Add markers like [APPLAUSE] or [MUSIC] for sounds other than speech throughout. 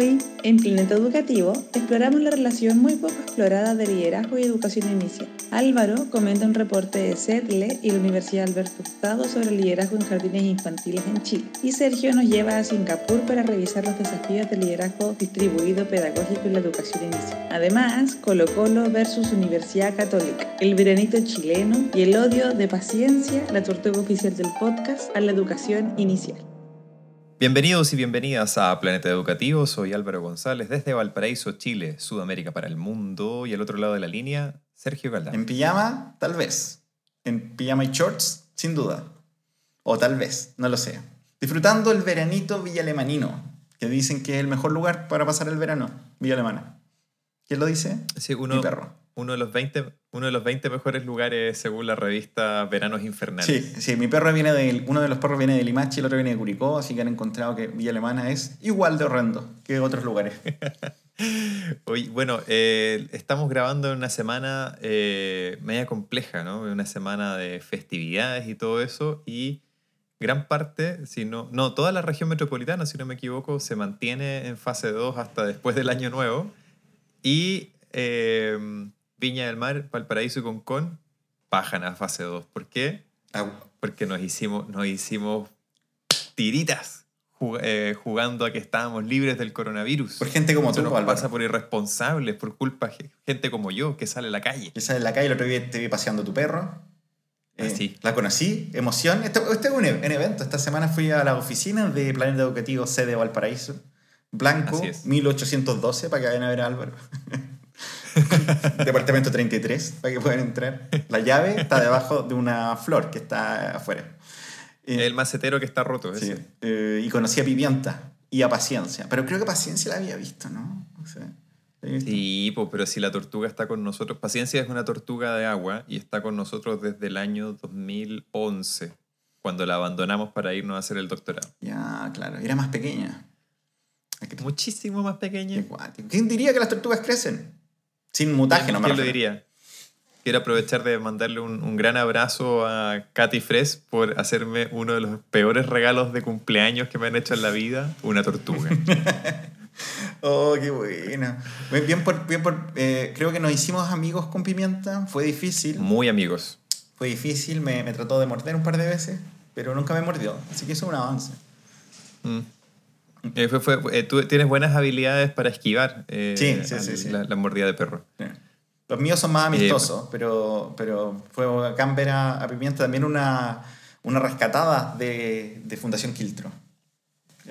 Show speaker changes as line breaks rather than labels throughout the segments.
Hoy, en Planeta Educativo, exploramos la relación muy poco explorada de liderazgo y educación inicial. Álvaro comenta un reporte de CETLE y la Universidad Alberto Hurtado sobre liderazgo en jardines infantiles en Chile. Y Sergio nos lleva a Singapur para revisar los desafíos del liderazgo distribuido pedagógico en la educación inicial. Además, Colo Colo versus Universidad Católica, el veranito chileno y el odio de paciencia, la tortuga oficial del podcast, a la educación inicial.
Bienvenidos y bienvenidas a Planeta Educativo. Soy Álvaro González desde Valparaíso, Chile, Sudamérica para el mundo. Y al otro lado de la línea, Sergio Galdán.
En pijama, tal vez. En pijama y shorts, sin duda. O tal vez, no lo sé. Disfrutando el veranito villalemanino, que dicen que es el mejor lugar para pasar el verano, Villa Alemana. ¿Quién lo dice?
Sí, uno,
Mi perro.
Uno de, los 20, uno de los 20 mejores lugares según la revista Veranos Infernales.
Sí, sí, mi perro viene de, uno de los perros viene de Limache y el otro viene de Curicó, así que han encontrado que Villa Alemana es igual de horrendo que otros lugares. [LAUGHS]
Hoy, bueno, eh, estamos grabando una semana eh, media compleja, ¿no? Una semana de festividades y todo eso, y gran parte, si no, no, toda la región metropolitana, si no me equivoco, se mantiene en fase 2 hasta después del año nuevo, y eh, Viña del Mar, Valparaíso y Concón bajan a fase 2. ¿Por qué? Porque nos hicimos, nos hicimos tiritas jug- eh, jugando a que estábamos libres del coronavirus.
Por gente como
Eso
tú,
nos
Álvaro.
pasa por irresponsables, por culpa gente como yo que sale a la calle.
Yo salí en la calle, el otro día te vi paseando tu perro.
Ah, sí.
La conocí, emoción. Este, este es un, e- un evento. Esta semana fui a la oficina de Planeta Educativo sede Valparaíso. Blanco,
Así es.
1812, para que vayan a ver a Álvaro. [LAUGHS] [LAUGHS] Departamento 33, para que puedan entrar. La llave está debajo de una flor que está afuera. Eh,
El macetero que está roto.
sí,
ese.
eh, y conocí a Pimienta y a Paciencia. Pero creo que Paciencia la había visto, ¿no? O sea.
Sí, pues, pero si la tortuga está con nosotros, Paciencia es una tortuga de agua y está con nosotros desde el año 2011, cuando la abandonamos para irnos a hacer el doctorado.
Ya, claro. Era más pequeña.
Muchísimo más pequeña.
¿Quién diría que las tortugas crecen? Sin mutágeno, me
¿Quién lo diría? Quiero aprovechar de mandarle un, un gran abrazo a Katy Fres por hacerme uno de los peores regalos de cumpleaños que me han hecho en la vida, una tortuga. [LAUGHS]
Oh, qué bueno. Bien por, bien por, eh, creo que nos hicimos amigos con Pimienta. Fue difícil.
Muy amigos.
Fue difícil. Me, me trató de morder un par de veces, pero nunca me mordió. Así que eso es un avance.
Mm. Eh, fue- fue- eh, tú tienes buenas habilidades para esquivar eh,
Sí.
La, la mordida de perro.
Los míos son más amistosos, pero, pero fue bacán ver a, Pimienta también una, una rescatada de, de Fundación Quiltro.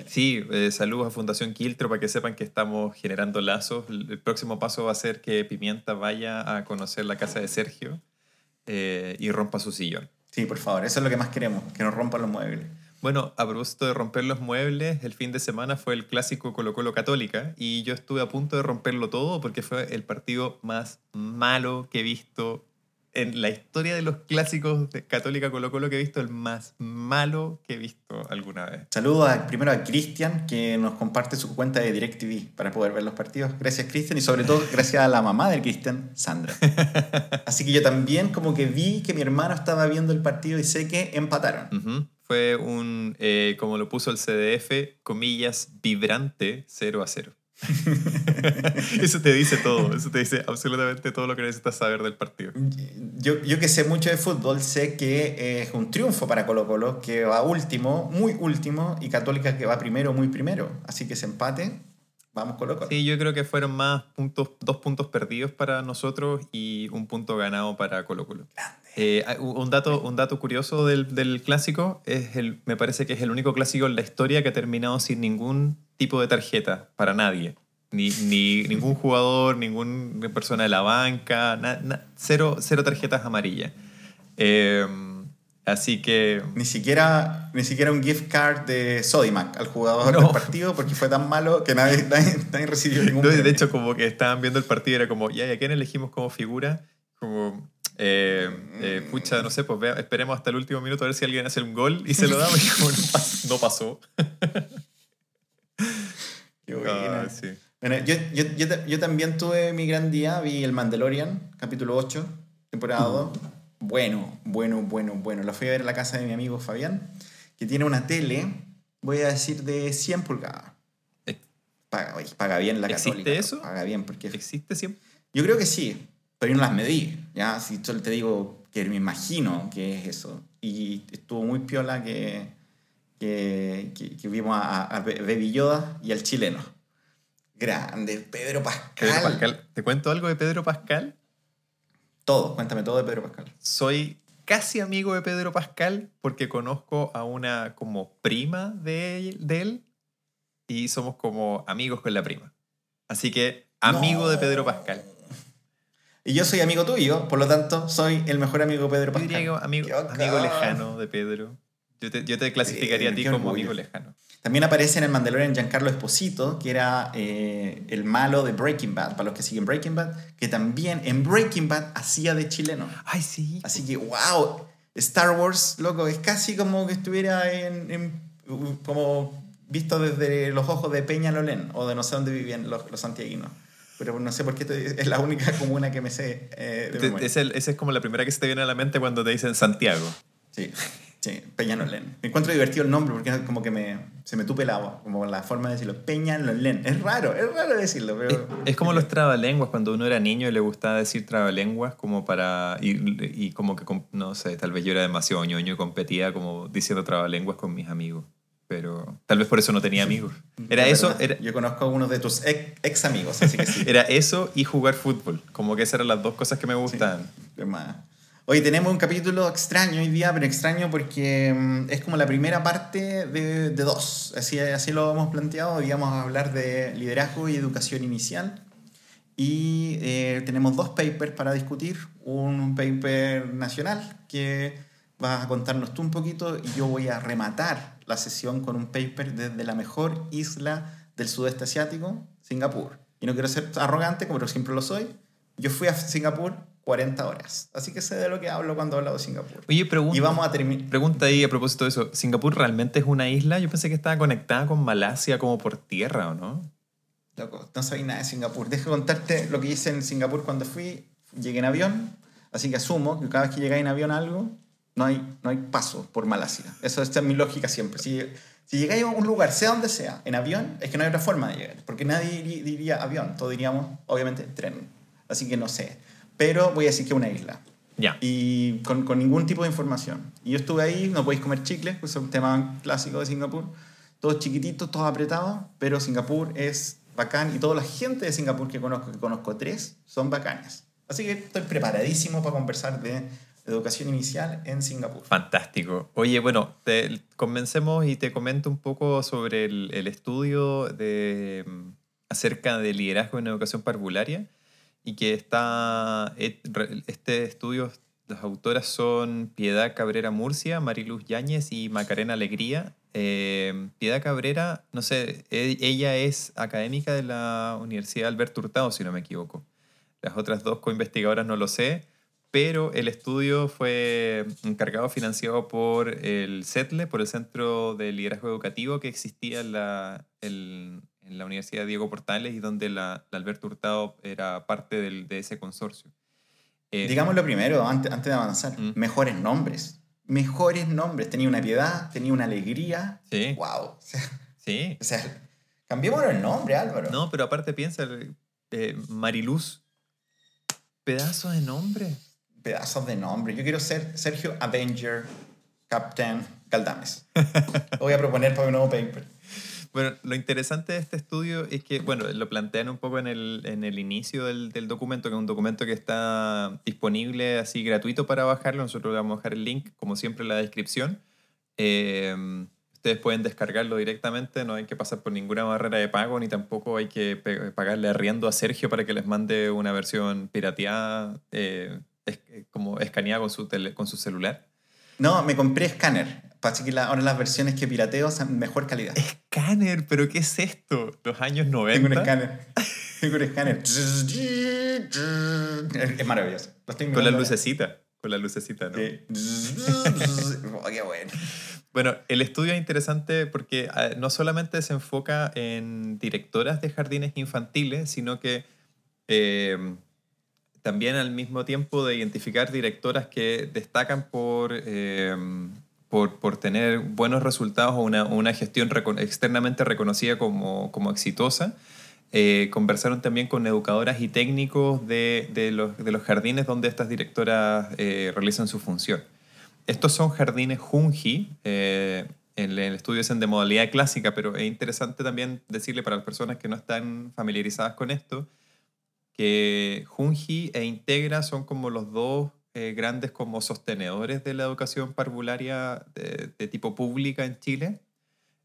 Sí, saludos a Fundación Quiltro para que sepan que estamos generando lazos. El próximo paso va a ser que Pimienta vaya a conocer la casa de Sergio y rompa su sillón.
Sí, por favor, eso es lo que más queremos, que nos rompan los muebles.
Bueno, a propósito de romper los muebles, el fin de semana fue el clásico Colo Colo Católica y yo estuve a punto de romperlo todo porque fue el partido más malo que he visto en la historia de los clásicos de Católica Colo Colo que he visto, el más malo que he visto alguna vez.
Saludos a- primero a Cristian, que nos comparte su cuenta de DirecTV para poder ver los partidos. Gracias, Cristian, y sobre todo gracias a la mamá de Cristian, Sandra. [LAUGHS] Así que yo también como que vi que mi hermano estaba viendo el partido y sé que empataron.
Ujú. Fue un, eh, como lo puso el CDF, comillas, vibrante 0 a 0. [LAUGHS] eso te dice todo, eso te dice absolutamente todo lo que necesitas saber del partido.
Yo, yo que sé mucho de fútbol, sé que es un triunfo para Colo Colo, que va último, muy último, y Católica que va primero, muy primero. Así que ese empate, vamos Colo Colo.
Sí, yo creo que fueron más puntos, dos puntos perdidos para nosotros y un punto ganado para Colo Colo. Eh, un, dato, un dato curioso del, del clásico es el, me parece que es el único clásico en la historia que ha terminado sin ningún tipo de tarjeta para nadie. Ni, ni ningún jugador, ninguna persona de la banca, na- na- cero, cero tarjetas amarillas. Eh, así que
Ni siquiera, ni siquiera un gift card de Sodimac al jugador
No.
del partido porque fue tan malo que nadie, [LAUGHS] nadie, nadie recibió ningún
No, de hecho, como que estaban viendo el partido era como, ya, ¿y a quién elegimos como figura? Como, eh, eh, pucha, no sé, pues vea- esperemos hasta el último minuto a ver si alguien hace un gol y se lo damos. Y como no, pas- no pasó. [LAUGHS]
Qué buena.
Ah, sí.
Bueno, yo, yo, yo, ta- yo también tuve mi gran día, vi el Mandalorian, capítulo 8, temporada 2. Bueno, bueno, bueno, bueno. Lo fui a ver a la casa de mi amigo Fabián, que tiene una tele, voy a decir, de 100 pulgadas. Paga, oye, paga bien la
¿Existe
católica.
eso?
Paga bien, porque...
¿Existe siempre?
Yo creo que sí, pero yo no las medí, ¿ya? Si solo te digo que me imagino que es eso. Y estuvo muy piola que, que, que, que vimos a, a Baby Yoda y al chileno. Grande, Pedro Pascal.
Pedro Pascal. ¿Te cuento algo de Pedro Pascal?
Todo, cuéntame todo de Pedro Pascal.
Soy casi amigo de Pedro Pascal porque conozco a una como prima de, de él y somos como amigos con la prima. Así que amigo de Pedro Pascal.
Y yo soy amigo tuyo, por lo tanto, soy el mejor amigo de Pedro
Yo
Pascal.
diría que amigo, amigo lejano de Pedro. Yo te, yo te clasificaría a ti como
orgullo.
amigo lejano.
También aparece en el Mandalorian Giancarlo Esposito, que era eh, el malo de Breaking Bad, para los que siguen Breaking Bad, que también en Breaking Bad hacía de chileno.
Ay, sí.
Así que, wow, Star Wars, loco, es casi como que estuviera en, en- como visto desde los ojos de Peña Lolén, o de no sé dónde vivían los, los santiaguinos. Pero no sé por qué estoy- es la única [LAUGHS] comuna que me sé eh, de
Te-
memoria.
Esa es, es como la primera que se te viene a la mente cuando te dicen Santiago.
Sí, sí, Peñalolén. Me encuentro divertido el nombre porque como que me, se me tupe la, como la forma de decirlo. Peñalolén. Es raro, es raro decirlo,
Es,
pero...
es como los trabalenguas, cuando uno era niño y le gustaba decir trabalenguas como para... Y, y como que, no sé, tal vez yo era demasiado ñoño y competía como diciendo trabalenguas con mis amigos. Pero tal vez por eso no tenía amigos. Era
Es
eso,
verdad.
era,
Yo conozco a uno de tus ex, ex amigos, así que sí. [LAUGHS]
era eso y jugar fútbol. Como que esas eran las dos cosas que me gustaban.
Más. Hoy tenemos un capítulo extraño hoy día, pero extraño porque mm, es como la primera parte de, de dos. Así, así lo hemos planteado. Hoy vamos a hablar de liderazgo y educación inicial. Y eh, tenemos dos papers para discutir. Un paper nacional que vas a contarnos tú un poquito y yo voy a rematar la sesión con un paper desde la mejor isla del sudeste asiático, Singapur. Y no quiero ser arrogante, como siempre lo soy. Yo fui a Singapur 40 horas. Así que sé de lo que hablo cuando hablo de Singapur.
Oye, pregunta,
Y vamos a terminar.
pregunta ahí a propósito de eso. ¿Singapur realmente es una isla? Yo pensé que estaba conectada con Malasia como por tierra, ¿o no?
Loco, no sabía nada de Singapur. Deja contarte lo que hice en Singapur cuando fui. Llegué en avión, así que asumo que cada vez que llegáis en avión a algo, no hay, no hay paso por Malasia. Eso esta es mi lógica siempre. Si, si llegáis a un lugar, sea donde sea, en avión, es que no hay otra forma de llegar. Porque nadie diría avión, todos diríamos, obviamente, tren. Así que no sé. Pero voy a decir que una isla.
Ya.
y con, con ningún tipo de información. Y yo estuve ahí, no podéis comer chicles, pues es un tema clásico de Singapur. Todos chiquititos, todos apretados, pero Singapur es bacán y toda la gente de Singapur que conozco, que conozco tres, son bacanes. Así que estoy preparadísimo para conversar de educación inicial en Singapur.
Fantástico. Oye, bueno, te comencemos y te comento un poco sobre el, el estudio de, mm, acerca del liderazgo en educación parvularia y que está, re- este estudio, las autoras son Piedad Cabrera Murcia, Mariluz Yáñez y Macarena Alegría. Eh, Piedad Cabrera, no sé, e- ella es académica de la Universidad Alberto Hurtado, si no me equivoco. Las otras dos coinvestigadoras no lo sé, pero el estudio fue encargado, financiado por el CETLE, por el Centro de Liderazgo Educativo que existía en la, el- en la Universidad Diego Portales y donde la, la Alberto Hurtado era parte del- de ese consorcio. Eh,
Digamos lo primero, antes, antes de avanzar.
Mm.
Mejores nombres. Mejores nombres. Tenía una piedad, tenía una alegría.
Sí,
¡Wow!
Sí.
o sea, cambiémosle el nombre, Álvaro.
No, pero aparte piensa, eh, Mariluz, pedazo de nombre.
Pedazos de nombre. Yo quiero ser Sergio Avenger Captain Galdames. [LAUGHS] Lo voy a proponer para un nuevo paper.
Bueno, lo interesante de este estudio es que, bueno, lo plantean un poco en el, en el inicio del, del documento, que es un documento que está disponible así gratuito para bajarlo. Nosotros le vamos a dejar el link, como siempre, en la descripción. Eh, ustedes pueden descargarlo directamente, no hay que pasar por ninguna barrera de pago, ni tampoco hay que pagarle arriendo a Sergio para que les mande una versión pirateada, eh, es- como escaneada con su, tele- con su celular.
No, me compré escáner. Así que la- ahora las versiones que pirateo son mejor calidad.
Escáner, pero ¿qué es esto? ¿Los años 90?
Tengo un escáner. Tengo un escáner. Es maravilloso.
Con la lucecita, con la lucecita, ¿no?
Sí. Oh, qué bueno.
Bueno, el estudio es interesante porque ah, no solamente se enfoca en directoras de jardines infantiles, sino que eh, también al mismo tiempo de identificar directoras que destacan por, eh, por, por tener buenos resultados o una, una gestión externamente reconocida como, como exitosa. Eh, conversaron también con educadoras y técnicos de, de, los, de los, jardines donde estas directoras eh, realizan su función. Estos son jardines Junji, eh, en el estudio es de modalidad clásica, pero es interesante también decirle para las personas que no están familiarizadas con esto, que Junji e Integra son como los dos eh, grandes como sostenedores de la educación parvularia de, tipo pública en Chile.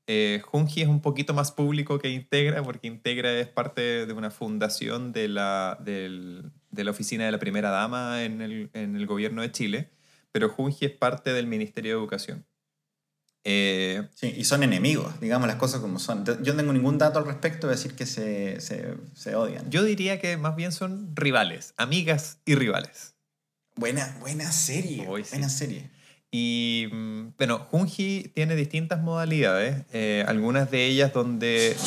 Eh, Junji es un poquito más público que Integra, porque Integra es parte de una fundación de la, de la oficina de la primera dama en el, en el gobierno de Chile, pero Junji es parte del Ministerio de Educación.
Eh, sí, y son enemigos, digamos las cosas como son. Yo no tengo ningún dato al respecto de decir que se, se, se odian.
Yo diría que más bien son rivales, amigas y rivales.
Buena, buena serie. buena serie.
Y mm, bueno, Junji tiene distintas modalidades, eh, algunas de ellas donde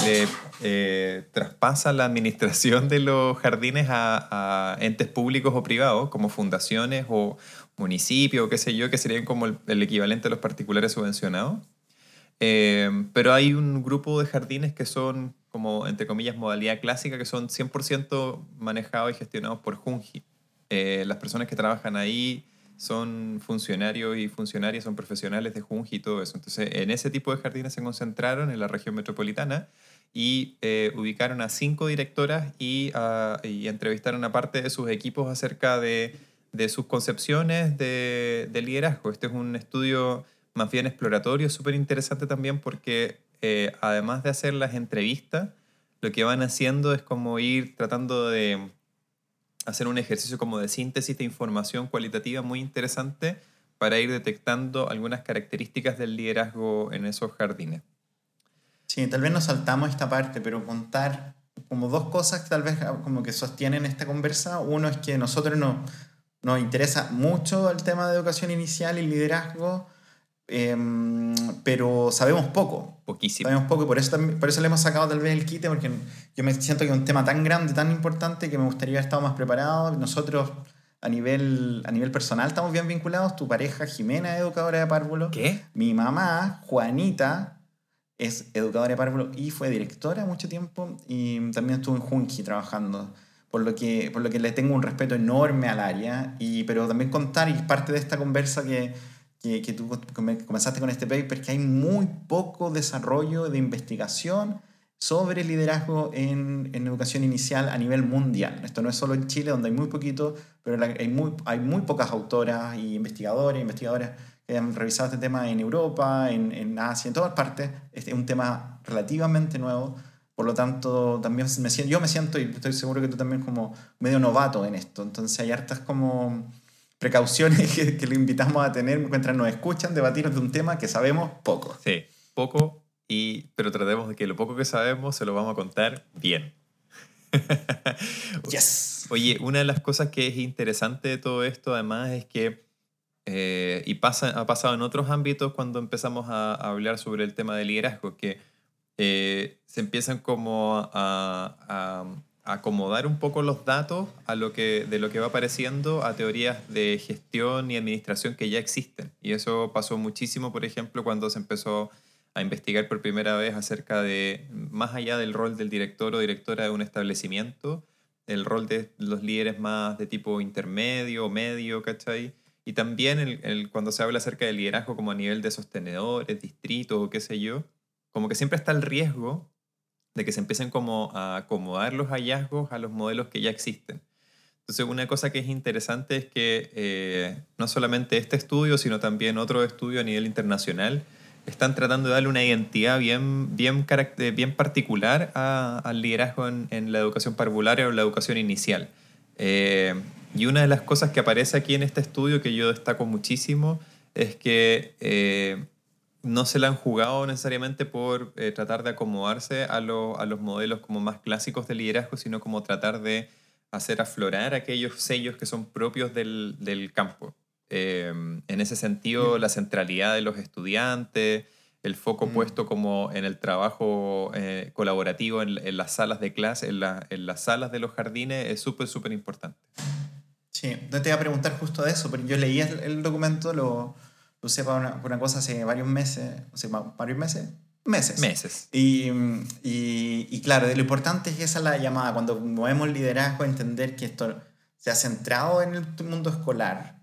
eh, traspasa la administración de los jardines a, entes públicos o privados, como fundaciones o municipios o qué sé yo, que serían como el, equivalente a los particulares subvencionados. Eh, pero hay un grupo de jardines que son como, entre comillas, modalidad clásica, que son 100% manejados y gestionados por Junji. Eh, las personas que trabajan ahí son funcionarios y funcionarias, son profesionales de Junji y todo eso. Entonces, en ese tipo de jardines se concentraron en la región metropolitana y eh, ubicaron a cinco directoras y, entrevistaron a parte de sus equipos acerca de, sus concepciones de, liderazgo. Este es un estudio más bien exploratorio, súper interesante también porque eh, además de hacer las entrevistas, lo que van haciendo es como ir tratando de hacer un ejercicio como de síntesis de información cualitativa muy interesante para ir detectando algunas características del liderazgo en esos jardines.
Sí, tal vez nos saltamos esta parte, pero contar como dos cosas tal vez como que sostienen esta conversa. Uno es que nosotros nos, nos interesa mucho el tema de educación inicial y liderazgo, Em, pero sabemos poco.
Poquísimo.
Sabemos poco y por eso, por eso le hemos sacado tal vez el quite, porque yo me siento que es un tema tan grande, tan importante, que me gustaría haber estado más preparado. Nosotros, a nivel, a nivel personal, estamos bien vinculados. Tu pareja, Jimena, es educadora de párvulo.
¿Qué?
Mi mamá, Juanita, es educadora de párvulo y fue directora mucho tiempo y también estuvo en Junji trabajando. Por lo, que, por lo que le tengo un respeto enorme al área, y, pero también contar, y parte de esta conversa que, que, que tú comenzaste con este paper, que hay muy poco desarrollo de investigación sobre liderazgo en, en, educación inicial a nivel mundial. Esto no es solo en Chile, donde hay muy poquito, pero hay muy, hay muy pocas autoras y investigadores, investigadoras que han revisado este tema en Europa, en, en Asia, en todas partes. Este es un tema relativamente nuevo. Por lo tanto, también me siento, yo me siento, y estoy seguro que tú también como medio novato en esto. Entonces hay hartas como precauciones [LAUGHS] que, que le invitamos a tener mientras nos escuchan debatir de un tema que sabemos poco.
Sí, poco, y, pero tratemos de que lo poco que sabemos se lo vamos a contar bien. [LAUGHS]
yes.
Oye, una de las cosas que es interesante de todo esto además es que, eh, y pasa, ha pasado en otros ámbitos cuando empezamos a, hablar sobre el tema del liderazgo, que eh, se empiezan como a acomodar un poco los datos a lo que, de lo que va apareciendo a teorías de gestión y administración que ya existen. Y eso pasó muchísimo, por ejemplo, cuando se empezó a investigar por primera vez acerca de, más allá del rol del director o directora de un establecimiento, el rol de los líderes más de tipo intermedio, medio, ¿cachai? Y también el, cuando se habla acerca del liderazgo como a nivel de sostenedores, distritos o qué sé yo, como que siempre está el riesgo de que se empiecen como a acomodar los hallazgos a los modelos que ya existen. Entonces, una cosa que es interesante es que eh, no solamente este estudio, sino también otro estudio a nivel internacional, están tratando de darle una identidad bien, bien, bien particular al liderazgo en, la educación parvularia o la educación inicial. Eh, y una de las cosas que aparece aquí en este estudio que yo destaco muchísimo es que eh, no se la han jugado necesariamente por eh, tratar de acomodarse a, los modelos como más clásicos de liderazgo, sino como tratar de hacer aflorar aquellos sellos que son propios del, campo. Em, en ese sentido, la centralidad de los estudiantes, el foco mm. puesto como en el trabajo eh, colaborativo en, las salas de clase, en, las salas de los jardines, es súper, súper importante.
Sí, no te iba a preguntar justo de eso, pero yo leí el, el documento, lo, puse para una, una cosa hace varios meses, o sea, varios meses, meses.
Meses.
Y, y, y, claro, lo importante es que esa es la llamada, cuando movemos liderazgo, entender que esto se ha centrado en el mundo escolar.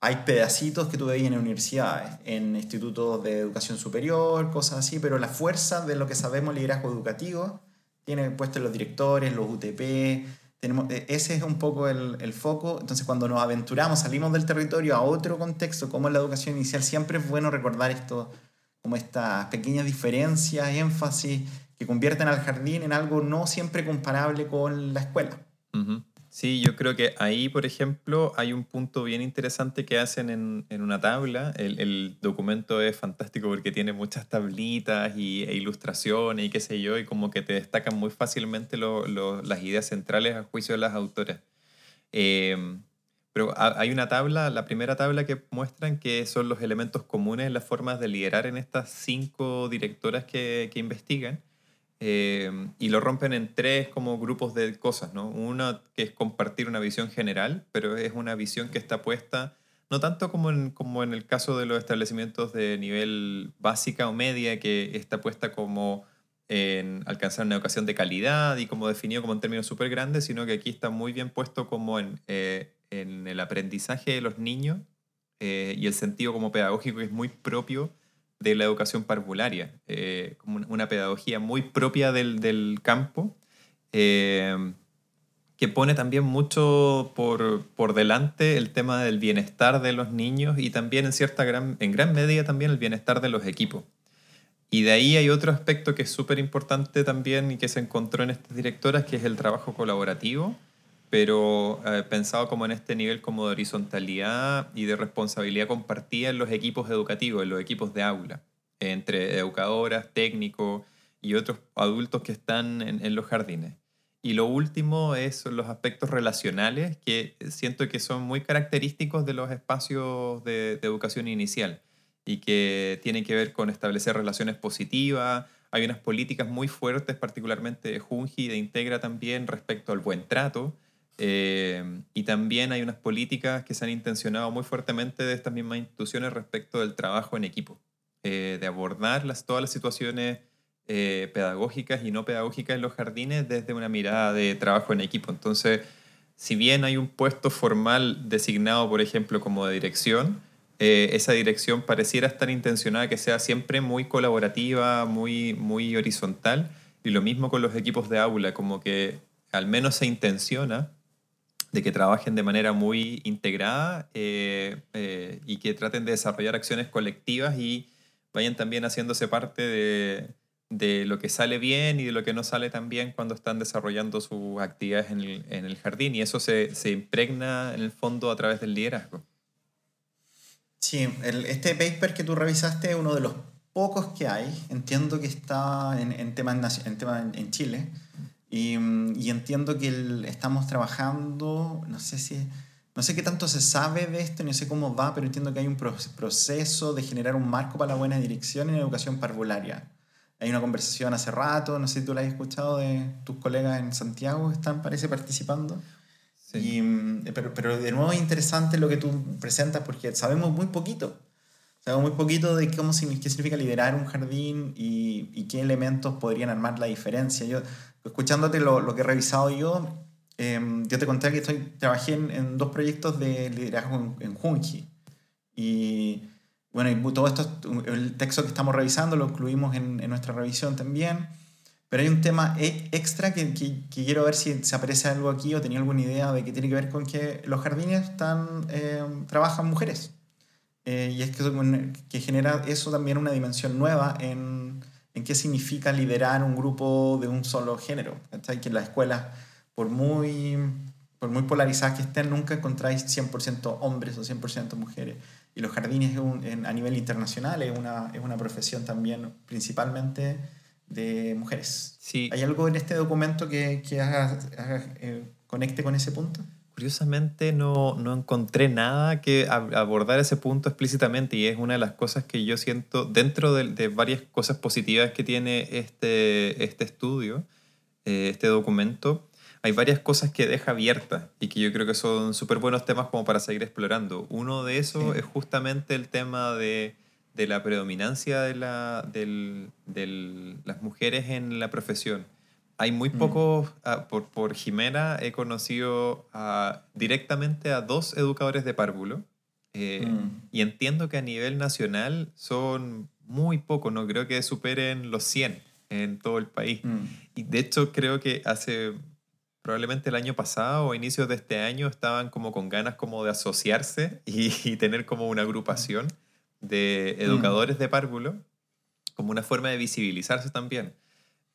Hay pedacitos que tú veías en universidades, en institutos de educación superior, cosas así, pero la fuerza de lo que sabemos liderazgo educativo tiene puesto los directores, los UTP, e, ese es un poco el, foco. Entonces, cuando nos aventuramos, salimos del territorio a otro contexto, como es la educación inicial, siempre es bueno recordar esto, como estas pequeñas diferencias, énfasis, que convierten al jardín en algo no siempre comparable con la escuela.
Sí, yo creo que ahí, por ejemplo, hay un punto bien interesante que hacen en, en una tabla. El, el, documento es fantástico porque tiene muchas tablitas y, e ilustraciones y qué sé yo, y como que te destacan muy fácilmente lo, lo, las ideas centrales a juicio de las autores. Eh, pero hay una tabla, la primera tabla que muestran que son los elementos comunes en las formas de liderar en estas cinco directoras que, que investigan. Eh, y lo rompen en tres como grupos de cosas, ¿no? Una que es compartir una visión general, pero es una visión que está puesta, no tanto como en, como en el caso de los establecimientos de nivel básica o media, que está puesta como en alcanzar una educación de calidad y como definido como en términos súper grandes, sino que aquí está muy bien puesto como en, eh, en el aprendizaje de los niños eh, y el sentido como pedagógico que es muy propio de la educación parvularia, eh, una pedagogía muy propia del, del campo, eh, que pone también mucho por, por, delante el tema del bienestar de los niños y también en, cierta gran, en gran medida también el bienestar de los equipos. Y de ahí hay otro aspecto que es súper importante también y que se encontró en estas directoras, que es el trabajo colaborativo pero eh, pensado como en este nivel como de horizontalidad y de responsabilidad compartida en los equipos educativos, en los equipos de aula, entre educadoras, técnicos y otros adultos que están en, los jardines. Y lo último es los aspectos relacionales que siento que son muy característicos de los espacios de, de educación inicial y que tienen que ver con establecer relaciones positivas. Hay unas políticas muy fuertes, particularmente de Junji y de Integra también, respecto al buen trato, eh, y también hay unas políticas que se han intencionado muy fuertemente de estas mismas instituciones respecto del trabajo en equipo, eh, de abordar las, todas las situaciones eh, pedagógicas y no pedagógicas en los jardines desde una mirada de trabajo en equipo. Entonces, si bien hay un puesto formal designado, por ejemplo, como de dirección, esa dirección pareciera estar intencionada que sea siempre muy colaborativa, muy, muy horizontal, y lo mismo con los equipos de aula, como que al menos se intenciona de que trabajen de manera muy integrada eh, eh, y que traten de desarrollar acciones colectivas y vayan también haciéndose parte de, de, lo que sale bien y de lo que no sale tan bien cuando están desarrollando sus actividades en el, en el jardín. Y eso se, se, impregna en el fondo a través del liderazgo.
Sí, el, este paper que tú revisaste es uno de los pocos que hay. Entiendo que está en, en temas en, tema en Chile. Y, y entiendo que el, estamos trabajando, no sé si, no sé qué tanto se sabe de esto, no sé cómo va, pero entiendo que hay un proceso de generar un marco para la buena dirección en educación parvularia. Hay una conversación hace rato, no sé si tú la has escuchado de tus colegas en Santiago están, parece, participando. Sí. Y, pero, pero de nuevo es interesante lo que tú presentas porque sabemos muy poquito. Sabemos muy poquito de cómo, qué significa liderar un jardín y, y qué elementos podrían armar la diferencia. Yo escuchándote lo, lo que he revisado yo, eh, yo te conté que estoy, trabajé en, en dos proyectos de liderazgo en, en Junji. Y bueno, y todo esto, el texto que estamos revisando lo incluimos en, en nuestra revisión también. Pero hay un tema e, extra que, que, quiero ver si se aparece algo aquí o tenía alguna idea de que tiene que ver con que los jardines están, eh, trabajan mujeres. Eh, y es que, que genera eso también una dimensión nueva en, en qué significa liderar un grupo de un solo género. Que en las escuelas, por muy, por muy polarizadas que estén, nunca encontráis 100% hombres o 100% mujeres. Y los jardines a nivel internacional es una, es una profesión también principalmente de mujeres.
Sí.
¿Hay algo en este documento que, que haga, eh, conecte con ese punto?
Curiosamente no, no, encontré nada que abordar ese punto explícitamente y es una de las cosas que yo siento dentro de, de varias cosas positivas que tiene este, este estudio, eh, este documento. hay varias cosas que deja abiertas y que yo creo que son súper buenos temas como para seguir explorando. Uno de esos es justamente el tema de, de la predominancia de, la, del, del, las mujeres en la profesión. Hay muy mm. pocos, ah, por, por Jimena he conocido directamente a dos educadores de párvulo eh, mm. y entiendo que a nivel nacional son muy pocos, no creo que superen los 100 en todo el país. Mm. Y de hecho creo que hace probablemente el año pasado o inicios de este año estaban como con ganas como de asociarse [LAUGHS] y, tener como una agrupación de educadores de párvulo como una forma de visibilizarse también.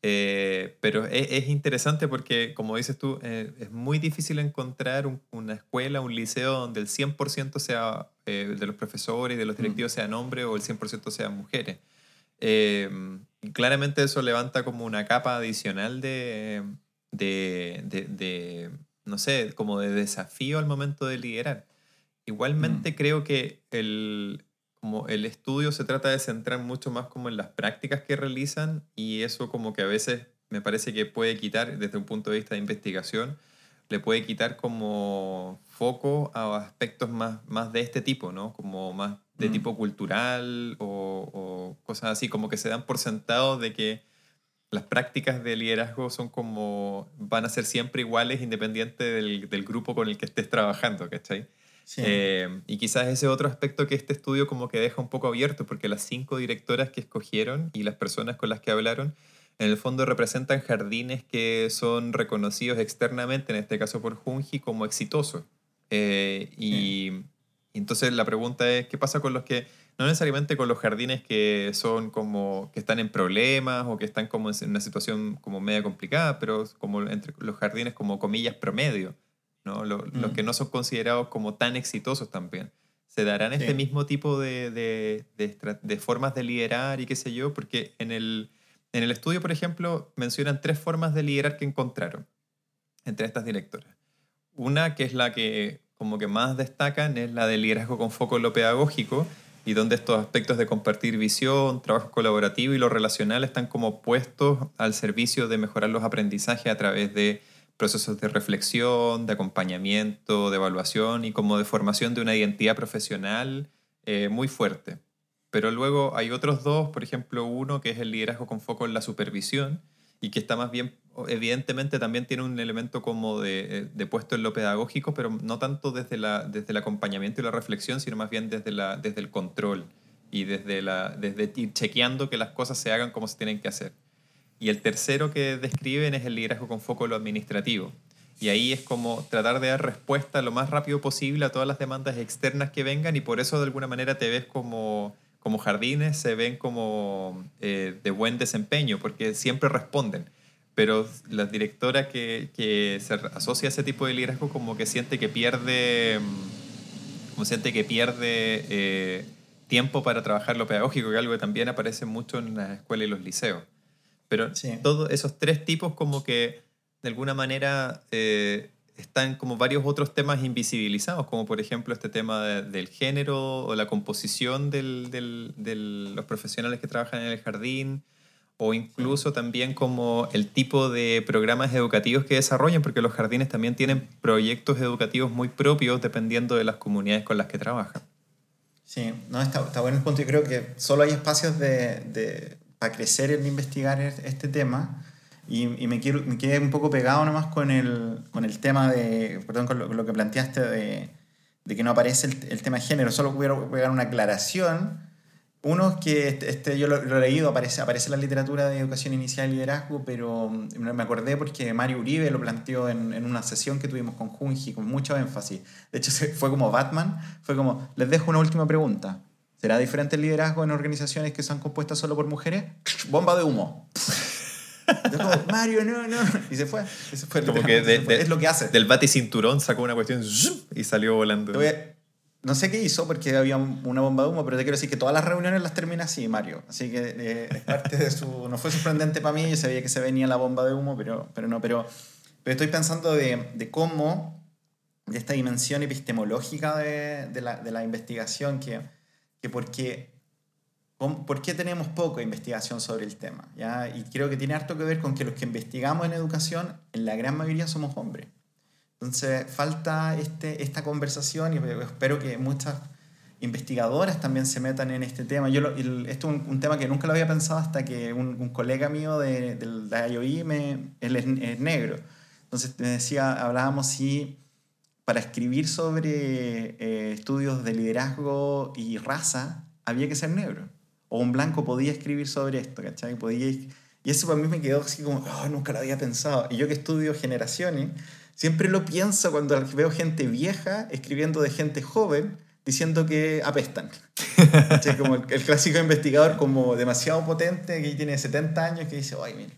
Eh, pero es, interesante porque, como dices tú, eh, es muy difícil encontrar una escuela, un liceo donde el 100% sea eh, de los profesores y de los mm. directivos sean hombres o el 100% sean mujeres. claramente eso levanta como una capa adicional de, de, de, no sé, como de desafío al momento de liderar. Igualmente mm. creo que el, como el estudio se trata de centrar mucho más como en las prácticas que realizan y eso como que a veces me parece que puede quitar, desde un punto de vista de investigación, le puede quitar como foco a aspectos más, más de este tipo, ¿no? Como más de mm. tipo cultural o, o, cosas así, como que se dan por sentado de que las prácticas de liderazgo son como, van a ser siempre iguales independiente del, del grupo con el que estés trabajando, ¿cachai? Eh, y quizás ese otro aspecto que este estudio como que deja un poco abierto, porque las cinco directoras que escogieron y las personas con las que hablaron, en el fondo representan jardines que son reconocidos externamente, en este caso por Junji, como exitosos. Eh, y, entonces la pregunta es, ¿qué pasa con los que, no necesariamente con los jardines que son como, que están en problemas o que están como en una situación como media complicada, pero como entre los jardines como comillas promedio? Los mm. que no son considerados como tan exitosos también. ¿Se darán este mismo tipo de, de, de, formas de liderar y qué sé yo? Porque en el, en el estudio, por ejemplo, mencionan tres formas de liderar que encontraron entre estas directoras. Una que es la que como que más destacan es la del liderazgo con foco en lo pedagógico y donde estos aspectos de compartir visión, trabajo colaborativo y lo relacional están como puestos al servicio de mejorar los aprendizajes a través de procesos de reflexión, de acompañamiento, de evaluación y como de formación de una identidad profesional eh, muy fuerte. Pero luego hay otros dos, por ejemplo, uno que es el liderazgo con foco en la supervisión y que está más bien, evidentemente también tiene un elemento como de, de puesto en lo pedagógico, pero no tanto desde, la, desde el acompañamiento y la reflexión, sino más bien desde, la, desde el control y desde, la, desde chequeando que las cosas se hagan como se tienen que hacer. Y el tercero que describen es el liderazgo con foco en lo administrativo. Y ahí es como tratar de dar respuesta lo más rápido posible a todas las demandas externas que vengan y por eso de alguna manera te ves como, como jardines, se ven como eh, de buen desempeño, porque siempre responden. Pero la directora que, que, se asocia a ese tipo de liderazgo como que siente que pierde, como siente que pierde eh, tiempo para trabajar lo pedagógico, que algo que también aparece mucho en las escuelas y los liceos. Pero todos esos tres tipos como que de alguna manera eh, están como varios otros temas invisibilizados, como por ejemplo este tema del género o la composición del, de los profesionales que trabajan en el jardín, o incluso también como el tipo de programas educativos que desarrollan, porque los jardines también tienen proyectos educativos muy propios dependiendo de las comunidades con las que trabajan.
Sí, no, está, está bueno el punto. Yo creo que solo hay espacios de para crecer en investigar este tema. Y, y, me, quiero, me quedé un poco pegado nomás con el, con el tema de, perdón, con lo, que planteaste de, de, que no aparece el, el, tema de género. Solo quiero pegar una aclaración. Uno es que este, este yo lo, he leído, aparece, aparece en la literatura de educación inicial y liderazgo, pero me acordé porque Mario Uribe lo planteó en, en una sesión que tuvimos con Junji con mucho énfasis. De hecho, fue como Batman, fue como, les dejo una última pregunta. ¿Será diferente el liderazgo en organizaciones que son compuestas solo por mujeres? [LAUGHS] Bomba de humo. [LAUGHS] Mario, no, no. Y se fue. fue
Como que es lo que hace. Del bate cinturón sacó una cuestión y salió volando.
no sé qué hizo porque había una bomba de humo, pero te quiero decir que todas las reuniones las termina así, Mario. Así que eh, es parte de su. No fue sorprendente para mí, yo sabía que se venía la bomba de humo, pero, pero no. Pero, pero estoy pensando de, de cómo, de esta dimensión epistemológica de, de, la, de la investigación que que porque ¿por qué tenemos poca investigación sobre el tema? ¿ya? Y creo que tiene harto que ver con que los que investigamos en educación, en la gran mayoría somos hombres. Entonces, falta este, esta conversación y espero que muchas investigadoras también se metan en este tema. Yo esto es un, tema que nunca lo había pensado hasta que un, colega mío de, de la IOI, me, él es, negro. Entonces me decía, hablábamos si para escribir sobre eh, estudios de liderazgo y raza había que ser negro. O un blanco podía escribir sobre esto, ¿cachai? Podía, y eso para mí me quedó así como, oh, nunca lo había pensado. Y yo que estudio generaciones, siempre lo pienso cuando veo gente vieja escribiendo de gente joven diciendo que apestan. como el, clásico investigador como demasiado potente que tiene 70 años que dice, ay,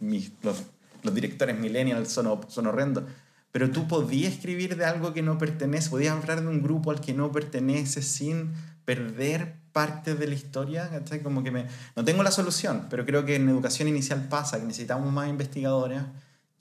los, los, directores millennials son, son horrendos. Pero tú podías escribir de algo que no pertenece, podías hablar de un grupo al que no pertenece sin perder parte de la historia, Como que me, no tengo la solución, pero creo que en educación inicial pasa, que necesitamos más investigadoras